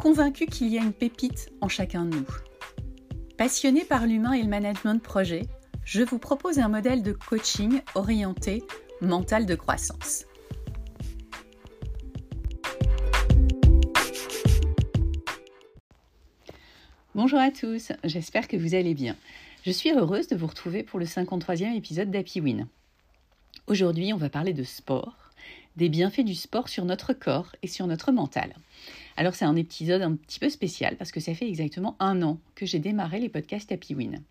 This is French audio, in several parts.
convaincu qu'il y a une pépite en chacun de nous. Passionné par l'humain et le management de projet, je vous propose un modèle de coaching orienté mental de croissance. Bonjour à tous, j'espère que vous allez bien. Je suis heureuse de vous retrouver pour le 53e épisode d'Happy Win. Aujourd'hui, on va parler de sport, des bienfaits du sport sur notre corps et sur notre mental. Alors c'est un épisode un petit peu spécial parce que ça fait exactement un an que j'ai démarré les podcasts Happy Win.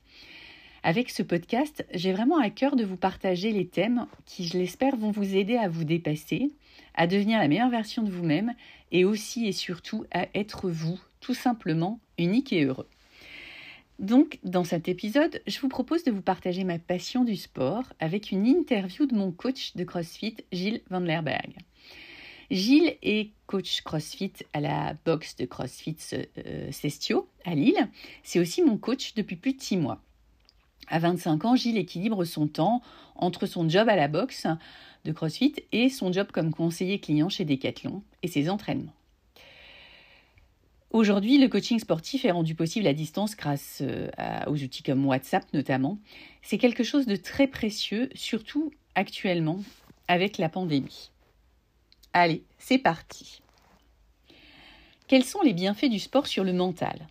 Avec ce podcast, j'ai vraiment à cœur de vous partager les thèmes qui, je l'espère, vont vous aider à vous dépasser, à devenir la meilleure version de vous-même et aussi et surtout à être vous, tout simplement unique et heureux. Donc, dans cet épisode, je vous propose de vous partager ma passion du sport avec une interview de mon coach de CrossFit, Gilles Van Lerberg. Gilles est coach CrossFit à la boxe de CrossFit euh, Cestio à Lille. C'est aussi mon coach depuis plus de six mois. À 25 ans, Gilles équilibre son temps entre son job à la boxe de CrossFit et son job comme conseiller client chez Decathlon et ses entraînements. Aujourd'hui, le coaching sportif est rendu possible à distance grâce euh, aux outils comme WhatsApp notamment. C'est quelque chose de très précieux, surtout actuellement avec la pandémie. Allez, c'est parti. Quels sont les bienfaits du sport sur le mental?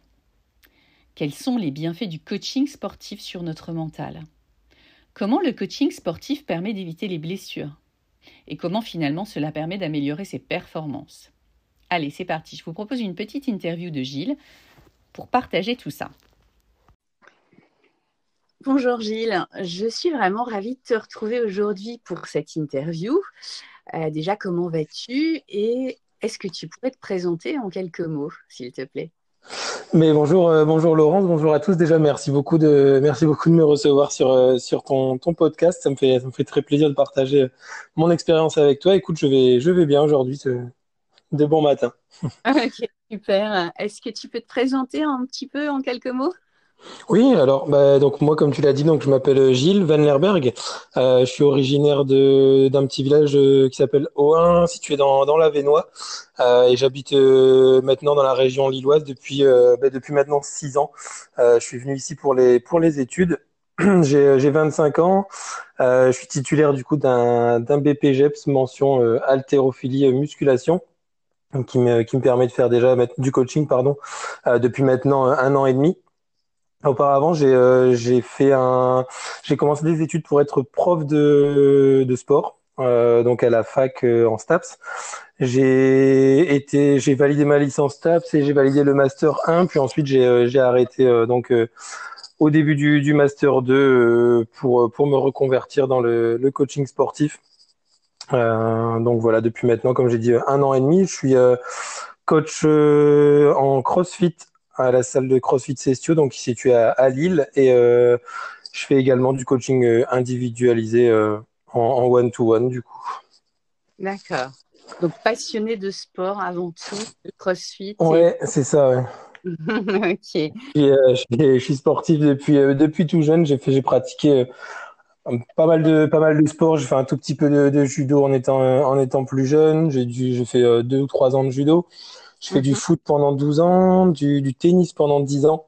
Quels sont les bienfaits du coaching sportif sur notre mental? Comment le coaching sportif permet d'éviter les blessures? Et comment finalement cela permet d'améliorer ses performances? Allez, c'est parti. Je vous propose une petite interview de Gilles pour partager tout ça. Bonjour Gilles, je suis vraiment ravie de te retrouver aujourd'hui pour cette interview. Euh, déjà, comment vas-tu et est-ce que tu pourrais te présenter en quelques mots, s'il te plaît? Mais bonjour, euh, bonjour Laurence, bonjour à tous. Déjà, merci beaucoup de, merci beaucoup de me recevoir sur, euh, sur ton, ton podcast. Ça me fait, ça me fait très plaisir de partager mon expérience avec toi. Écoute, je vais, je vais bien aujourd'hui. De bon matin. ok, super. Est-ce que tu peux te présenter un petit peu en quelques mots? Oui, alors bah, donc moi comme tu l'as dit donc je m'appelle Gilles Van Lerberg. Euh, je suis originaire de d'un petit village euh, qui s'appelle Oin, situé dans dans la Vénois, euh, et j'habite euh, maintenant dans la région lilloise depuis euh, bah, depuis maintenant six ans. je suis venu ici pour les pour les études. j'ai j'ai 25 ans. je suis titulaire du coup d'un d'un BPGEPS mention haltérophilie musculation qui me qui me permet de faire déjà du coaching pardon depuis maintenant un an et demi. Auparavant, j'ai euh, fait un j'ai commencé des études pour être prof de de sport, euh, donc à la fac euh, en STAPS. J'ai été j'ai validé ma licence STAPS et j'ai validé le master 1, puis ensuite j'ai euh, arrêté donc au début du du master 2 pour pour me reconvertir dans le le coaching sportif. donc voilà, depuis maintenant, comme j'ai dit, un an et demi, je suis coach en CrossFit à la salle de CrossFit Cestio, donc qui est située à, Lille. Et euh, je fais également du coaching euh, individualisé euh, en one-to-one, du coup. D'accord. Donc passionné de sport avant tout, de CrossFit. Ouais, c'est ça, ouais. ok. je, suis sportif depuis, depuis tout jeune. J'ai pratiqué pas mal de pas mal de sports. J'ai fait un tout petit peu de, judo en étant en étant plus jeune. J'ai j'ai fait deux ou trois ans de judo. Je fais du mhm. foot pendant 12 ans, du, du tennis pendant 10 ans.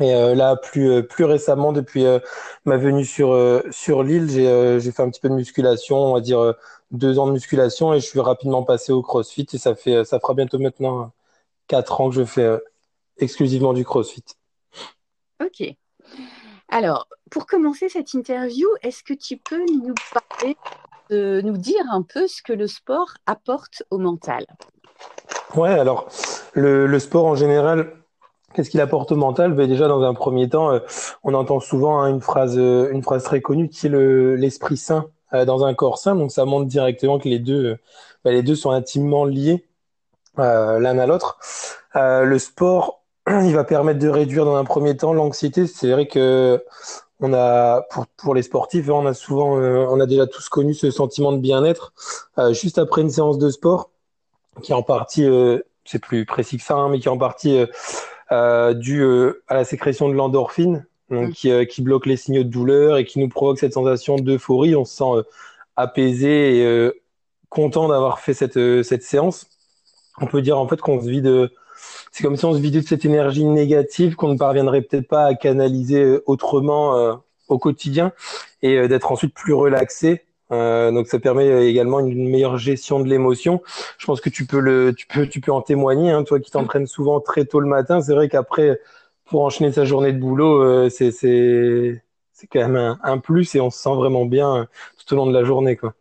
Et euh, là, plus euh, plus récemment, depuis euh, ma venue sur sur l'île, j'ai j'ai fait un petit peu de musculation, on va dire deux ans de musculation, et je suis rapidement passé au CrossFit. Et ça fait ça fera bientôt maintenant quatre ans que je fais exclusivement du CrossFit. Ok. Alors, pour commencer cette interview, est-ce que tu peux nous parler, de, nous dire un peu ce que le sport apporte au mental? Ouais, alors le, sport en général, qu'est-ce qu'il apporte au mental? Ben Déjà, dans un premier temps, euh, on entend souvent hein, une, phrase, euh, une phrase très connue qui est l'esprit sain euh, dans un corps sain. Donc, ça montre directement que les deux, ben, les deux sont intimement liés. l'un à l'autre. le sport, il va permettre de réduire dans un premier temps l'anxiété. C'est vrai que on a pour pour les sportifs, on a souvent, on a déjà tous connu ce sentiment de bien-être juste après une séance de sport, qui est en partie, c'est plus précis que ça, hein, mais qui est en partie euh, dû euh, à la sécrétion de l'endorphine, donc, mm. qui, euh, qui, bloque les signaux de douleur et qui nous provoque cette sensation d'euphorie. On se sent apaisé et content d'avoir fait cette, cette séance. On peut dire en fait qu'on se vide, c'est comme si on se vidait de cette énergie négative qu'on ne parviendrait peut-être pas à canaliser autrement au quotidien et d'être ensuite plus relaxé euh, donc ça permet également une meilleure gestion de l'émotion. Je pense que tu peux le, tu peux, tu peux en témoigner. Hein, toi qui t'entraînes souvent très tôt le matin, c'est vrai qu'après pour enchaîner sa journée de boulot, euh, c'est c'est c'est quand même un, un, plus et on se sent vraiment bien tout au long de la journée quoi.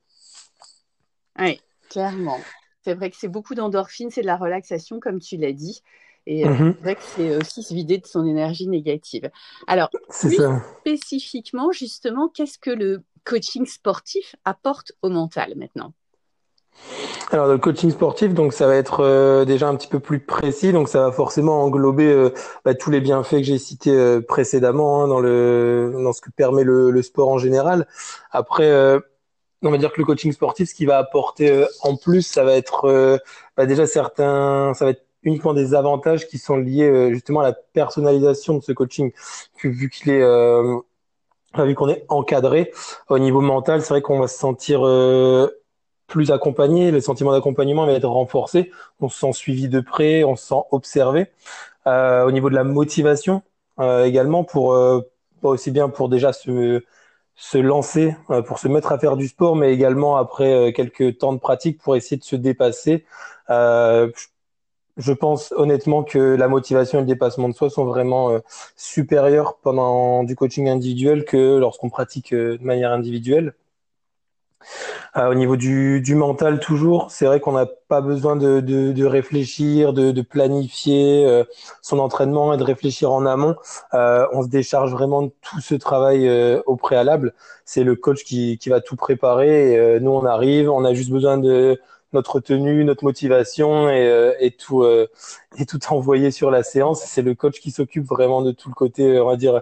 Oui, clairement. C'est vrai que c'est beaucoup d'endorphines, c'est de la relaxation comme tu l'as dit. Et euh, mm-hmm. c'est vrai que c'est aussi se vider de son énergie négative. Alors, plus spécifiquement, justement, qu'est-ce que le coaching sportif apporte au mental maintenant? Alors le coaching sportif, donc ça va être euh, déjà un petit peu plus précis, donc ça va forcément englober euh, bah, tous les bienfaits que j'ai cités euh, précédemment hein, dans le dans ce que permet le, sport en général. Après, on va dire que le coaching sportif, ce qui va apporter en plus, ça va être bah, déjà certains, ça va être uniquement des avantages qui sont liés justement à la personnalisation de ce coaching, vu qu'il est vu qu'on est encadré au niveau mental, c'est vrai qu'on va se sentir euh, plus accompagné, le sentiment d'accompagnement va être renforcé, on se sent suivi de près, on se sent observé. Euh, au niveau de la motivation euh, également, pour aussi bien pour déjà se se lancer, pour se mettre à faire du sport, mais également après quelques temps de pratique pour essayer de se dépasser. Je pense honnêtement que la motivation et le dépassement de soi sont vraiment euh, supérieurs pendant du coaching individuel que lorsqu'on pratique euh, de manière individuelle. Euh, au niveau du, du mental, toujours, c'est vrai qu'on n'a pas besoin de, de, de réfléchir, de, de planifier euh, son entraînement et de réfléchir en amont. on se décharge vraiment de tout ce travail au préalable. C'est le coach qui, qui va tout préparer. Et, nous, on arrive, on a juste besoin de notre tenue, notre motivation et, euh, et tout euh, et tout envoyé sur la séance. C'est le coach qui s'occupe vraiment de tout le côté, on va dire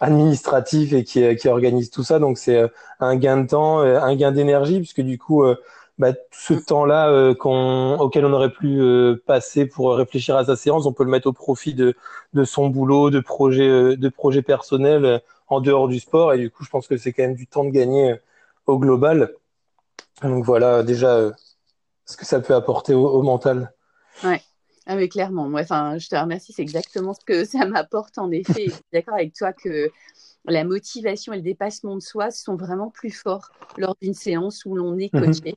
administratif et qui, qui organise tout ça. Donc c'est euh, un gain de temps, un gain d'énergie puisque du coup bah, ce temps-là qu'on, auquel on aurait pu passer pour réfléchir à sa séance, on peut le mettre au profit de, de son boulot, de projets, de projets personnels en dehors du sport. Et du coup, je pense que c'est quand même du temps de gagner au global. Donc voilà, déjà ce que ça peut apporter au, mental. Ouais. Ah mais clairement, moi, enfin, je te remercie, c'est exactement ce que ça m'apporte en effet. je suis d'accord avec toi que la motivation et le dépassement de soi sont vraiment plus forts lors d'une séance où l'on est mhm. coaché.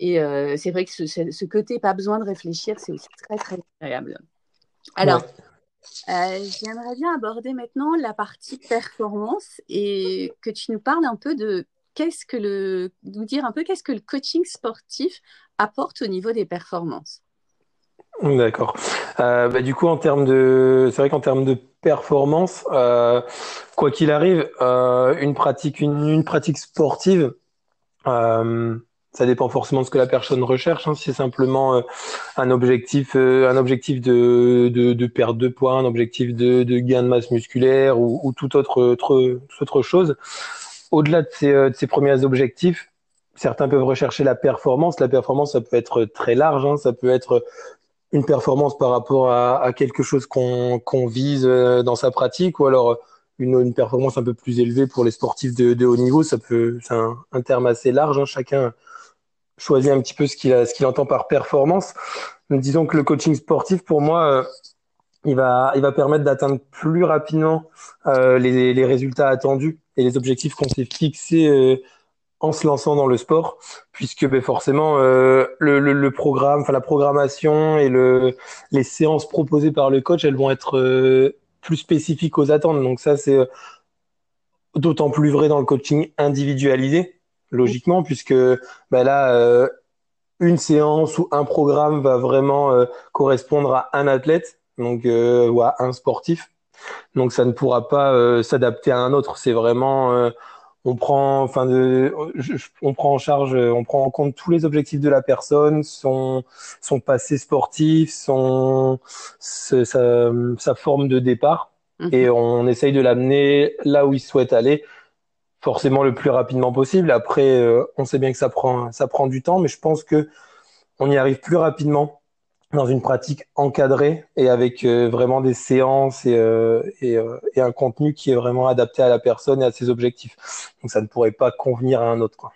Et euh, c'est vrai que ce, côté pas besoin de réfléchir, c'est aussi très très agréable. Alors, euh, j'aimerais bien aborder maintenant la partie performance et que tu nous parles un peu de qu'est-ce que le, nous dire un peu qu'est-ce que le coaching sportif apporte au niveau des performances? D'accord. Euh, bah, du coup, en termes de, c'est vrai qu'en termes de performance, euh, quoi qu'il arrive, euh, une pratique, une, pratique sportive, ça dépend forcément de ce que la personne recherche. Hein. si c'est simplement un objectif, un objectif de, de, de, perte de poids, un objectif de, de gain de masse musculaire ou, ou toute autre, autre, autre chose. Au-delà de ces, de ces premiers objectifs, certains peuvent rechercher la performance. La performance, ça peut être très large. Hein. Ça peut être une performance par rapport à, quelque chose qu'on vise euh, dans sa pratique, ou alors une, performance un peu plus élevée pour les sportifs de, haut niveau. Ça peut, c'est un, terme assez large. Hein. Chacun choisit un petit peu ce qu'il entend par performance. disons que le coaching sportif, pour moi, euh, il va, permettre d'atteindre plus rapidement euh, les, résultats attendus et les objectifs qu'on s'est fixés euh, en se lançant dans le sport, puisque ben, forcément euh, le, le, le, programme, enfin la programmation et le, les séances proposées par le coach, elles vont être euh, plus spécifiques aux attentes. Donc ça, c'est euh, d'autant plus vrai dans le coaching individualisé, logiquement, puisque ben là, euh, une séance ou un programme va vraiment correspondre à un athlète, donc ou à un sportif. Donc ça ne pourra pas s'adapter à un autre. C'est vraiment on prend, enfin, de, on prend en charge, on prend en compte tous les objectifs de la personne, son, son passé sportif, son, sa, sa forme de départ, mhm. et on essaye de l'amener là où il souhaite aller, forcément le plus rapidement possible. Après, euh, on sait bien que ça prend, ça prend du temps, mais je pense que on y arrive plus rapidement dans une pratique encadrée et avec euh, vraiment des séances et, euh, et, euh, et, un contenu qui est vraiment adapté à la personne et à ses objectifs. Donc ça ne pourrait pas convenir à un autre. Quoi.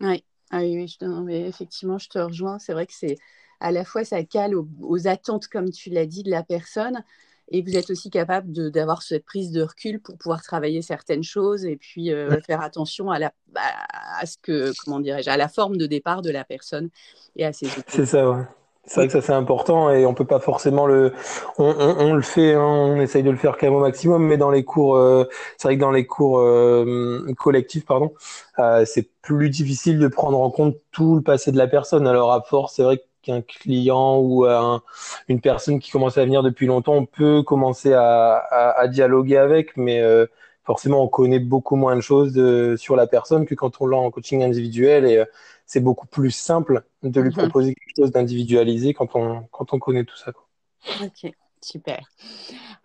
Oui. Ah oui, je, mais effectivement, je te rejoins. C'est vrai que c'est à la fois ça cale aux, attentes, comme tu l'as dit, de la personne, et vous êtes aussi capable d'avoir cette prise de recul pour pouvoir travailler certaines choses et puis faire attention à la bah, à ce que comment dirais-je à la forme de départ de la personne et à ses C'est ça, ouais. C'est vrai que ça c'est important et on peut pas forcément le, on, on, on le fait, hein, on essaye de le faire quand même au maximum, mais dans les cours, euh, c'est vrai que dans les cours euh, collectifs, pardon, euh, c'est plus difficile de prendre en compte tout le passé de la personne. Alors à force, c'est vrai qu'un client ou un, une personne qui commence à venir depuis longtemps, on peut commencer à, à, à dialoguer avec, mais euh, forcément on connaît beaucoup moins de choses de, sur la personne que quand on l'a en coaching individuel et c'est beaucoup plus simple de lui mhm. proposer quelque chose d'individualisé quand on, quand on connaît tout ça. Quoi. Ok, super.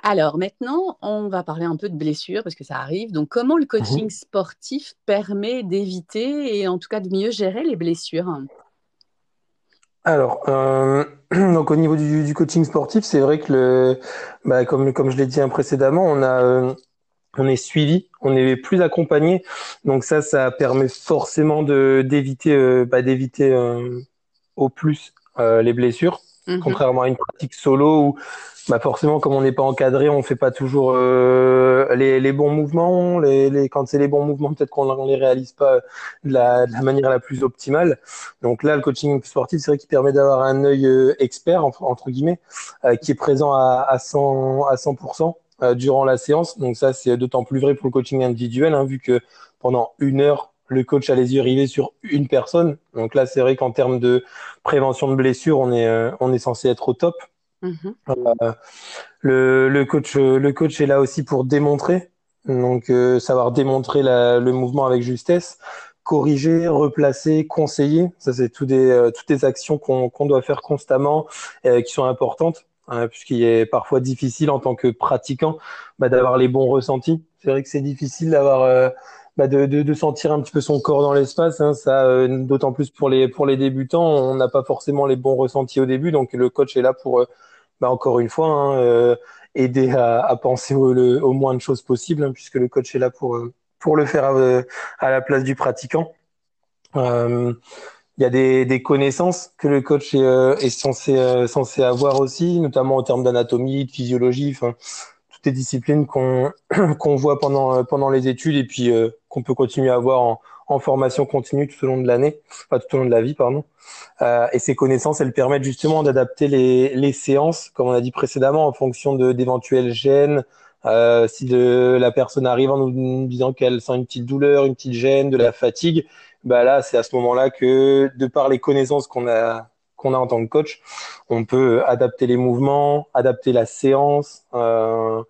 Alors maintenant, on va parler un peu de blessures parce que ça arrive. Donc, comment le coaching mhm. sportif permet d'éviter et en tout cas de mieux gérer les blessures? Alors, euh, donc au niveau du, du coaching sportif, c'est vrai que le, bah, comme, comme je l'ai dit précédemment, on a euh, on est suivi, on est plus accompagné. Donc ça, ça permet forcément de d'éviter, euh, bah, d'éviter euh, au plus euh, les blessures, mhm. contrairement à une pratique solo où bah forcément, comme on n'est pas encadré, on fait pas toujours euh, les, les, bons mouvements. Les, les quand c'est les bons mouvements, peut-être qu'on les réalise pas de la, de la, manière la plus optimale. Donc là, le coaching sportif, c'est vrai qu'il permet d'avoir un œil expert entre, guillemets, qui est présent à, à 100 à 100 euh, durant la séance. Donc ça, c'est d'autant plus vrai pour le coaching individuel, hein, vu que pendant une heure, le coach a les yeux rivés sur une personne. Donc là, c'est vrai qu'en termes de prévention de blessures, on est, euh, on est censé être au top. Mm-hmm. Euh, le, le, coach, le coach est là aussi pour démontrer, donc savoir démontrer la, le mouvement avec justesse, corriger, replacer, conseiller. Ça, c'est tout des, toutes des actions qu'on qu'on doit faire constamment, qui sont importantes. Hein, puisqu'il est parfois difficile en tant que pratiquant bah, d'avoir les bons ressentis. C'est vrai que c'est difficile d'avoir euh, bah, de, sentir un petit peu son corps dans l'espace. Hein, ça, euh, d'autant plus pour les pour les débutants, on n'a pas forcément les bons ressentis au début, donc le coach est là pour euh, bah, encore une fois hein, aider à, penser au, moins de choses possibles, puisque le coach est là pour pour le faire à, la place du pratiquant. Il y a des, des, connaissances que le coach est, euh, est censé, euh, censé avoir aussi, notamment en termes d'anatomie, de physiologie, enfin, toutes les disciplines qu'on qu'on voit pendant, euh, pendant les études et puis qu'on peut continuer à avoir en, en, formation continue tout au long de l'année, enfin tout au long de la vie, pardon. et ces connaissances, elles permettent justement d'adapter les, les séances, comme on a dit précédemment, en fonction de d'éventuels gènes, euh, si de, la personne arrive en nous disant qu'elle sent une petite douleur, une petite gêne, de la fatigue, bah là, c'est à ce moment-là que, de par les connaissances qu'on a qu'on a en tant que coach, on peut adapter les mouvements, adapter la séance euh,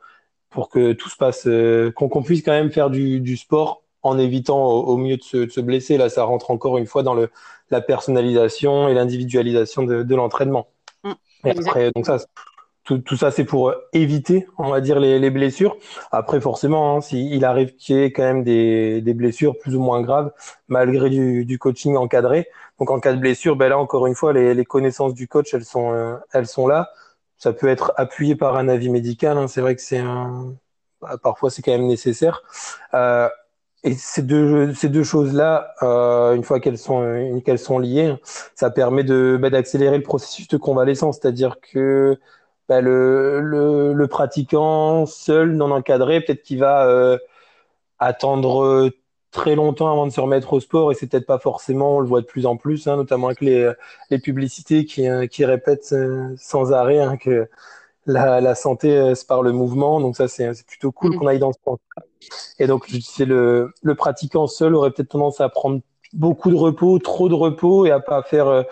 pour que tout se passe, euh, qu'on puisse quand même faire du, du sport en évitant au, mieux de se, de se, blesser. Là, ça rentre encore une fois dans le, la personnalisation et l'individualisation de, de l'entraînement. Mmh, donc ça, tout, tout ça, c'est pour euh, éviter, on va dire, les, les blessures. Après, forcément, hein, s'il arrive qu'il y ait quand même des, des, blessures plus ou moins graves, malgré du, du, coaching encadré. Donc, en cas de blessure, ben là, encore une fois, les, les connaissances du coach, elles sont, euh, elles sont là. Ça peut être appuyé par un avis médical. Hein. C'est vrai que c'est un, bah, parfois, c'est quand même nécessaire. Euh, et ces deux, ces deux choses-là, euh, une fois qu'elles sont, qu'elles sont liées, ça permet de, bah, d'accélérer le processus de convalescence. C'est-à-dire que bah, le, le, le, pratiquant seul, non encadré, peut-être qu'il va euh, attendre euh, très longtemps avant de se remettre au sport et c'est peut-être pas forcément, on le voit de plus en plus, hein, notamment avec les, les publicités qui, euh, qui répètent sans arrêt hein, que la, la santé c'est par le mouvement. Donc ça, c'est plutôt cool mm. qu'on aille dans ce sens-là. Et donc, c'est le, le pratiquant seul aurait peut-être tendance à prendre beaucoup de repos, trop de repos et à pas faire,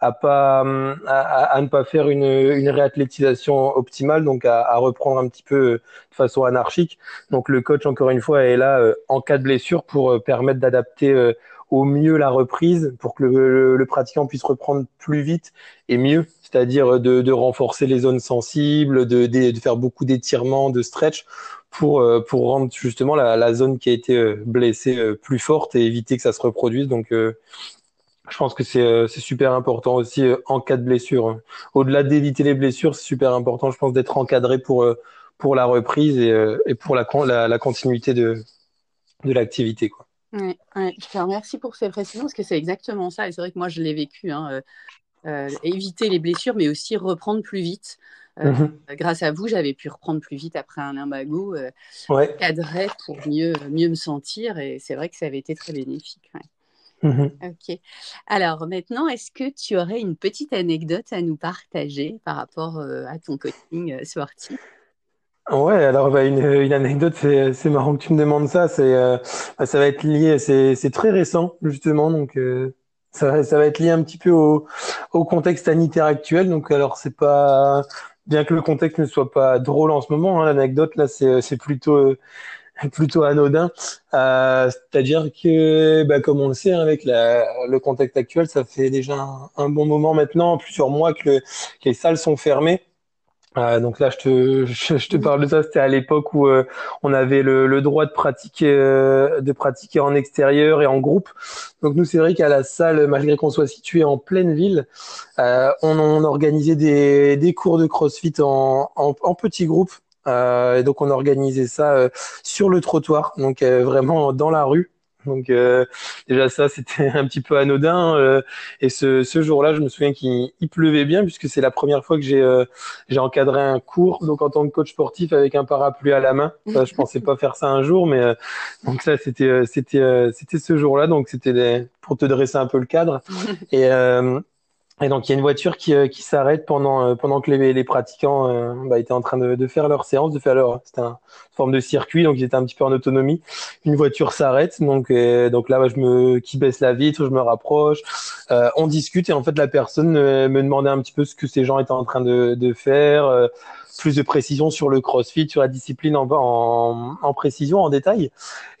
à pas, à, ne pas faire une, une réathlétisation optimale, donc à, reprendre un petit peu de façon anarchique. Donc le coach encore une fois est là en cas de blessure pour permettre d'adapter au mieux la reprise pour que le, pratiquant puisse reprendre plus vite et mieux, c'est-à-dire de, de, renforcer les zones sensibles, de, de faire beaucoup d'étirements, de stretch pour, euh, rendre justement la, zone qui a été euh, blessée euh, plus forte et éviter que ça se reproduise. Donc, je pense que c'est super important aussi en cas de blessure. Au-delà d'éviter les blessures, c'est super important, je pense, d'être encadré pour, pour la reprise et, pour la, continuité de, de l'activité. Quoi. Ouais, Je te remercie pour ces précisions parce que c'est exactement ça. Et c'est vrai que moi, je l'ai vécu. Hein, éviter les blessures, mais aussi reprendre plus vite. Euh, mhm. Grâce à vous, j'avais pu reprendre plus vite après un limbago, euh, cadrer pour mieux, mieux me sentir. Et c'est vrai que ça avait été très bénéfique. Mhm. Ok. Alors maintenant, est-ce que tu aurais une petite anecdote à nous partager par rapport euh, à ton coaching euh, sportif? Ouais, alors bah, une, une anecdote, c'est marrant que tu me demandes ça. C'est bah, ça va être lié, c'est très récent justement, donc ça va, ça va être lié un petit peu au, au contexte sanitaire actuel. Donc alors c'est pas bien que le contexte ne soit pas drôle en ce moment, hein, l'anecdote là c'est plutôt euh, plutôt anodin. Euh, C'est-à-dire que, bah, comme on le sait, hein, avec la, le contexte actuel, ça fait déjà un, bon moment maintenant, plusieurs mois que, que les salles sont fermées. Euh, donc là, je te, je, te parle de ça. C'était à l'époque où euh, on avait le, le, droit de pratiquer, euh, de pratiquer en extérieur et en groupe. Donc nous, c'est vrai qu'à la salle, malgré qu'on soit situé en pleine ville, on, on, organisait des, des cours de CrossFit en, en, en petits groupes. et donc on organisait ça sur le trottoir, donc vraiment dans la rue. Donc euh, déjà ça c'était un petit peu anodin euh, et ce, ce jour-là je me souviens qu'il pleuvait bien puisque c'est la première fois que j'ai euh, j'ai encadré un cours donc en tant que coach sportif avec un parapluie à la main. Je pensais pas faire ça un jour mais donc ça c'était c'était c'était ce jour-là. Donc c'était pour te dresser un peu le cadre. Et et donc il y a une voiture qui, euh, qui s'arrête pendant euh, pendant que les, les pratiquants euh, bah, étaient en train de, de, faire leur séance, de faire leur c'était une forme de circuit donc ils étaient un petit peu en autonomie. Une voiture s'arrête donc donc là je me qui baisse la vitre, je me rapproche, on discute et en fait la personne me demandait un petit peu ce que ces gens étaient en train de, de faire plus de précision sur le crossfit, sur la discipline en, en, en précision, en détail.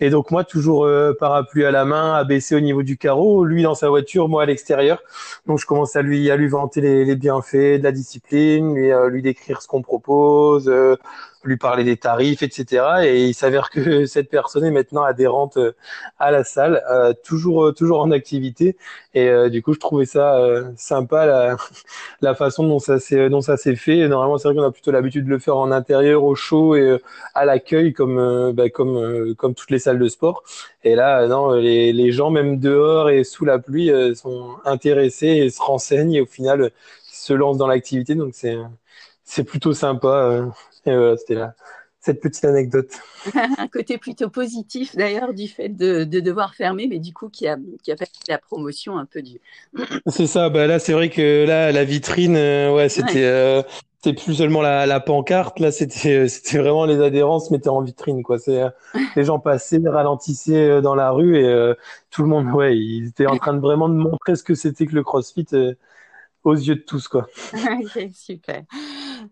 Et donc moi, toujours euh, parapluie à la main, abaissé au niveau du carreau, lui dans sa voiture, moi à l'extérieur. Donc je commence à lui à lui vanter les, les bienfaits de la discipline, lui, euh, lui décrire ce qu'on propose, euh, lui parler des tarifs, etc. Et il s'avère que cette personne est maintenant adhérente euh, à la salle, euh, toujours euh, toujours en activité. Et du coup, je trouvais ça sympa la, la façon dont ça s'est dont ça s'est fait. normalement, c'est vrai qu'on a plutôt l'habitude de le faire en intérieur, au chaud et à l'accueil, comme bah, comme comme toutes les salles de sport. Et là, non, les, les gens même dehors et sous la pluie sont intéressés et se renseignent et au final se lancent dans l'activité. Donc c'est c'est plutôt sympa. Et voilà, c'était là cette petite anecdote. un côté plutôt positif d'ailleurs du fait de, de, devoir fermer, mais du coup qui a, qui a fait la promotion un peu du. c'est ça, bah là c'est vrai que là la vitrine, euh, ouais, c'était euh, c'était plus seulement la, la pancarte, là c'était euh, c'était vraiment les adhérents se mettaient en vitrine quoi. C'est les gens passaient, ralentissaient dans la rue et tout le monde, ouais, ils étaient en train de vraiment de montrer ce que c'était que le CrossFit aux yeux de tous quoi. ok, super.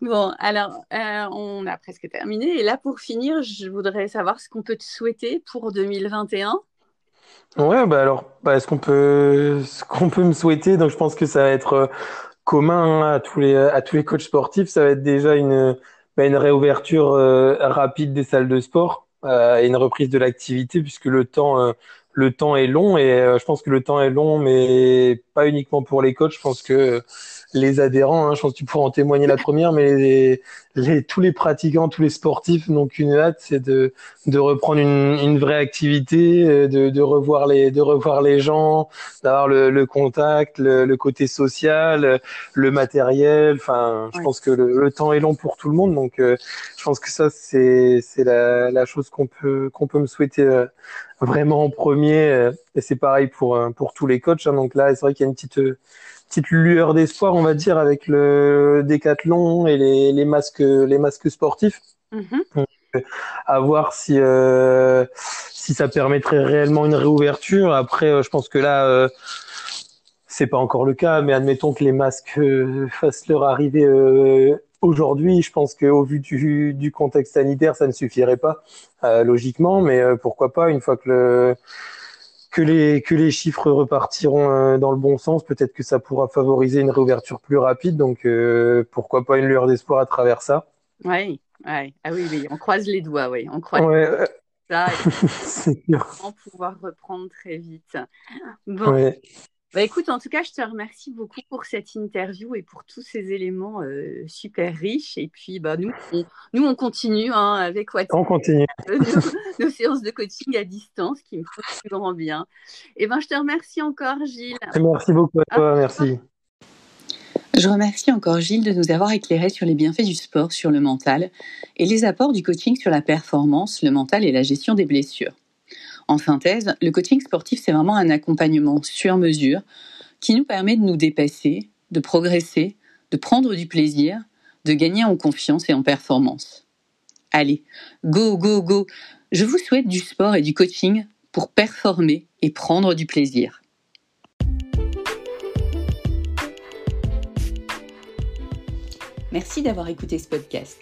Bon, alors, euh, on a presque terminé. Et là, pour finir, je voudrais savoir ce qu'on peut te souhaiter pour 2021. Ouais, bah alors, bah, ce qu'on peut, peut me souhaiter, donc je pense que ça va être euh, commun hein, à tous les, à tous les coachs sportifs. Ça va être déjà une, bah, une réouverture euh, rapide des salles de sport et une reprise de l'activité, puisque le temps, le temps est long et je pense que le temps est long, mais pas uniquement pour les coachs. Je pense que les adhérents, hein, je pense que tu pourras en témoigner la première, mais les, tous les pratiquants, tous les sportifs n'ont qu'une hâte, c'est de, de reprendre une, une vraie activité, euh, de, de, revoir les, de revoir les gens, d'avoir le, le, contact, le, le, côté social, le matériel. Enfin, je pense que le, temps est long pour tout le monde, donc euh, je pense que ça c'est c'est la, la chose qu'on peut qu'on peut me souhaiter euh, vraiment en premier. et c'est pareil pour pour tous les coachs. Hein, donc là, c'est vrai qu'il y a une petite petite lueur d'espoir, on va dire, avec le décathlon et les, les masques, les masques sportifs. Mm-hmm. à voir si si ça permettrait réellement une réouverture. Après, je pense que là c'est pas encore le cas, mais admettons que les masques fassent leur arrivée aujourd'hui. Je pense qu'au vu du, du, contexte sanitaire, ça ne suffirait pas logiquement, mais pourquoi pas une fois que le que les, que les chiffres repartiront euh, dans le bon sens, peut-être que ça pourra favoriser une réouverture plus rapide. Donc, euh, pourquoi pas une lueur d'espoir à travers ça Oui, ouais. Ah oui, oui, on croise les doigts, oui. On croise ouais. ça. Et pouvoir reprendre très vite. Bon. Bah, écoute, en tout cas, je te remercie beaucoup pour cette interview et pour tous ces éléments euh, super riches. Et puis, bah, nous, on, nous, on continue hein, avec WhatsApp. On continue. nos, séances de coaching à distance qui me font plus grand bien. Et eh ben, je te remercie encore, Gilles. Merci beaucoup à toi. merci. Je remercie encore Gilles de nous avoir éclairé sur les bienfaits du sport sur le mental et les apports du coaching sur la performance, le mental et la gestion des blessures. En synthèse, le coaching sportif, c'est vraiment un accompagnement sur mesure qui nous permet de nous dépasser, de progresser, de prendre du plaisir, de gagner en confiance et en performance. Allez, go, go, go Je vous souhaite du sport et du coaching pour performer et prendre du plaisir. Merci d'avoir écouté ce podcast.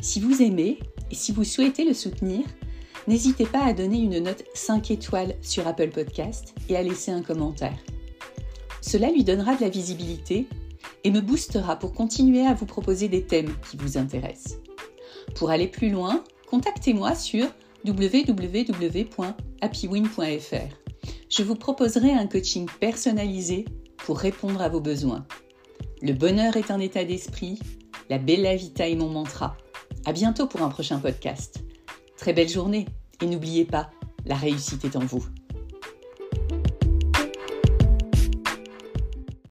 Si vous aimez et si vous souhaitez le soutenir, n'hésitez pas à donner une note 5 étoiles sur Apple Podcast et à laisser un commentaire. Cela lui donnera de la visibilité et me boostera pour continuer à vous proposer des thèmes qui vous intéressent. Pour aller plus loin, contactez-moi sur www.happywin.fr. Je vous proposerai un coaching personnalisé pour répondre à vos besoins. Le bonheur est un état d'esprit, la bella vita est mon mantra. À bientôt pour un prochain podcast. Très belle journée et n'oubliez pas, la réussite est en vous.